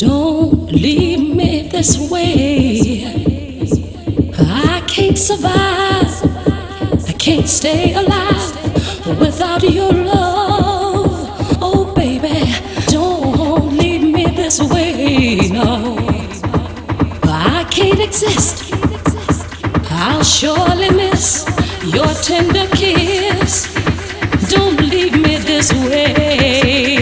Don't leave me this way. I can't survive. I can't stay alive without your love. Oh, baby, don't leave me this way. No, I can't exist. I'll surely miss your tender kiss. Don't leave me this way.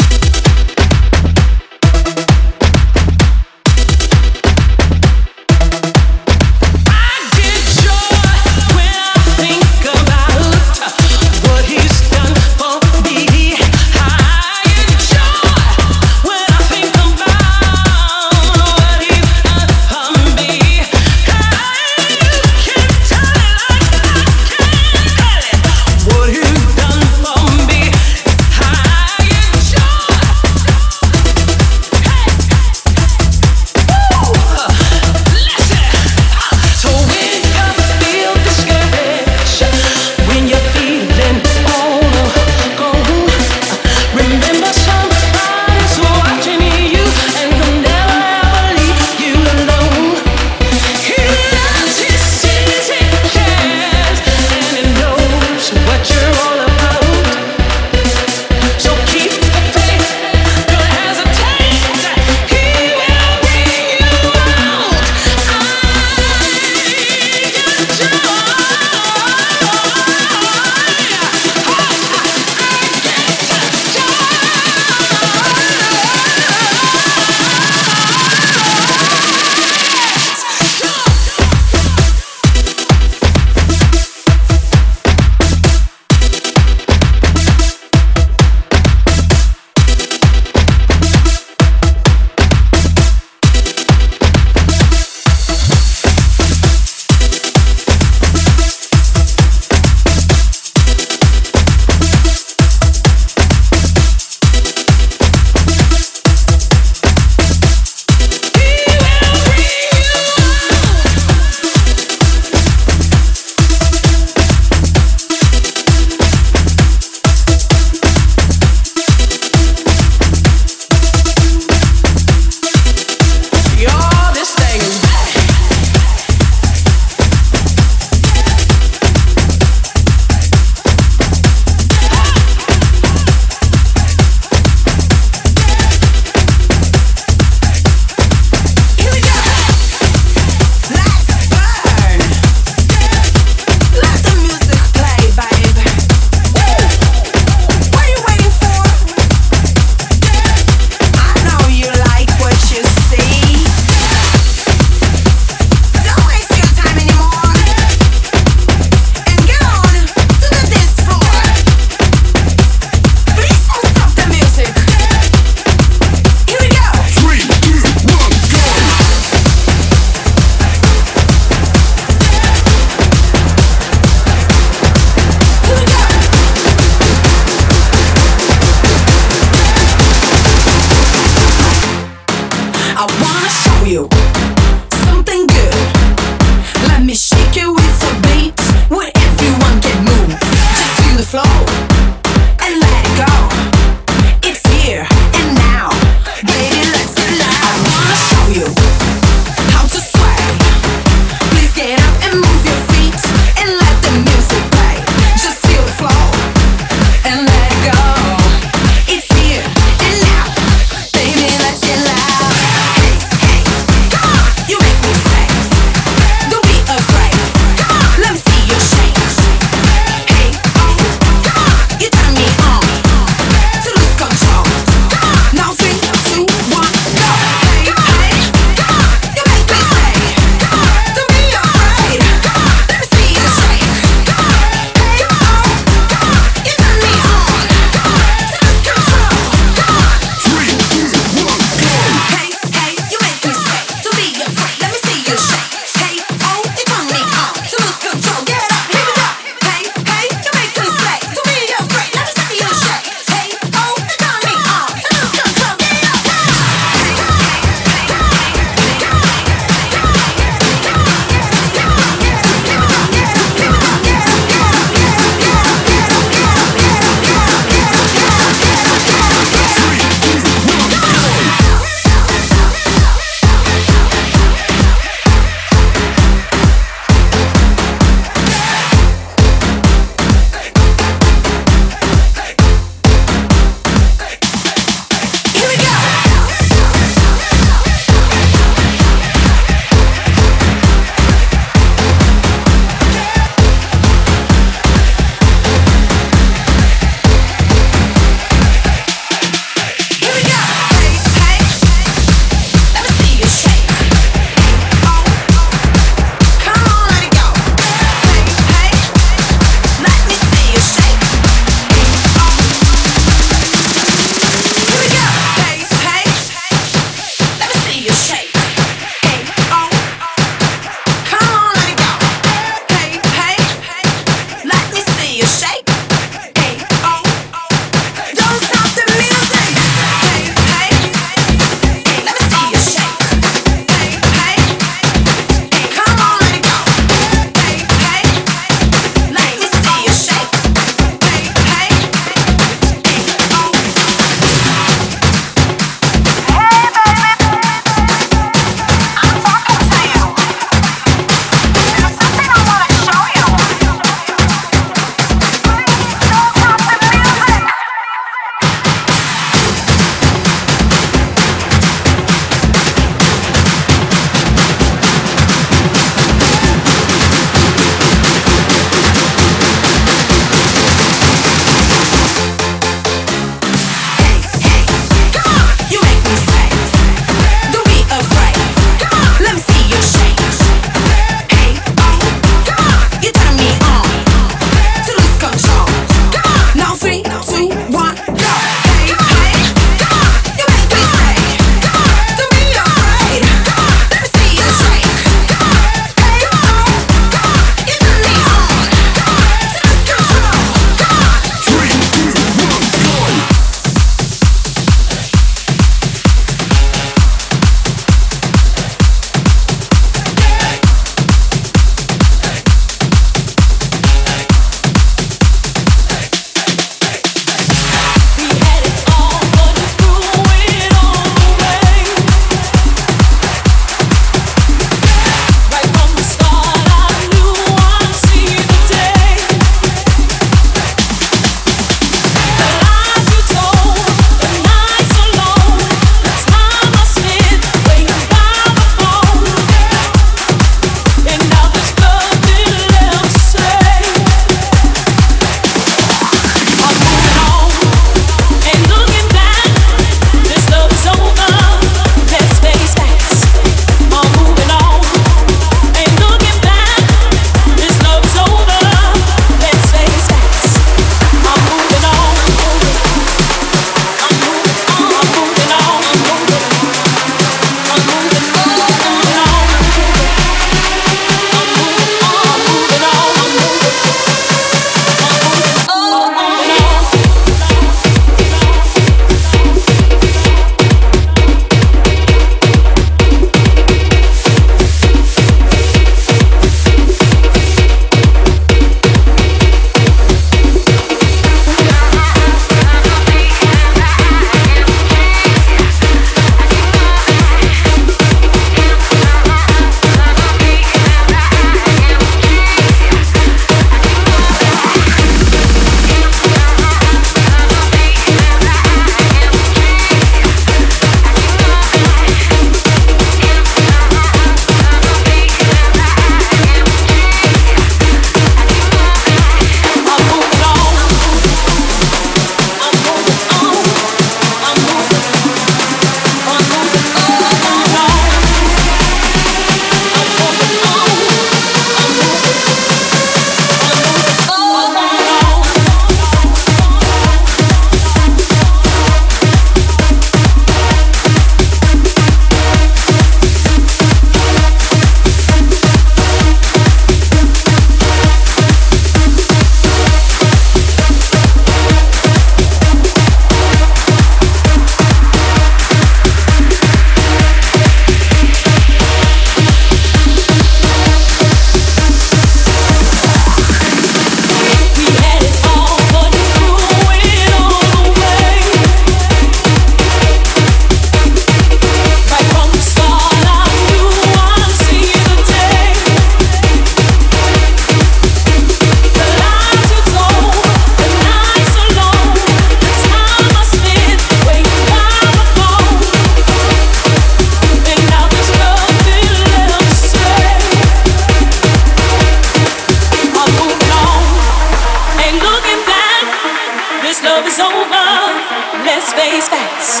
heads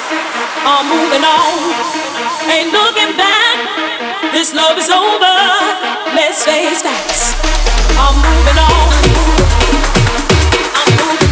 are moving on. Ain't looking back. This love is over. Let's face facts. I'm moving on. I'm moving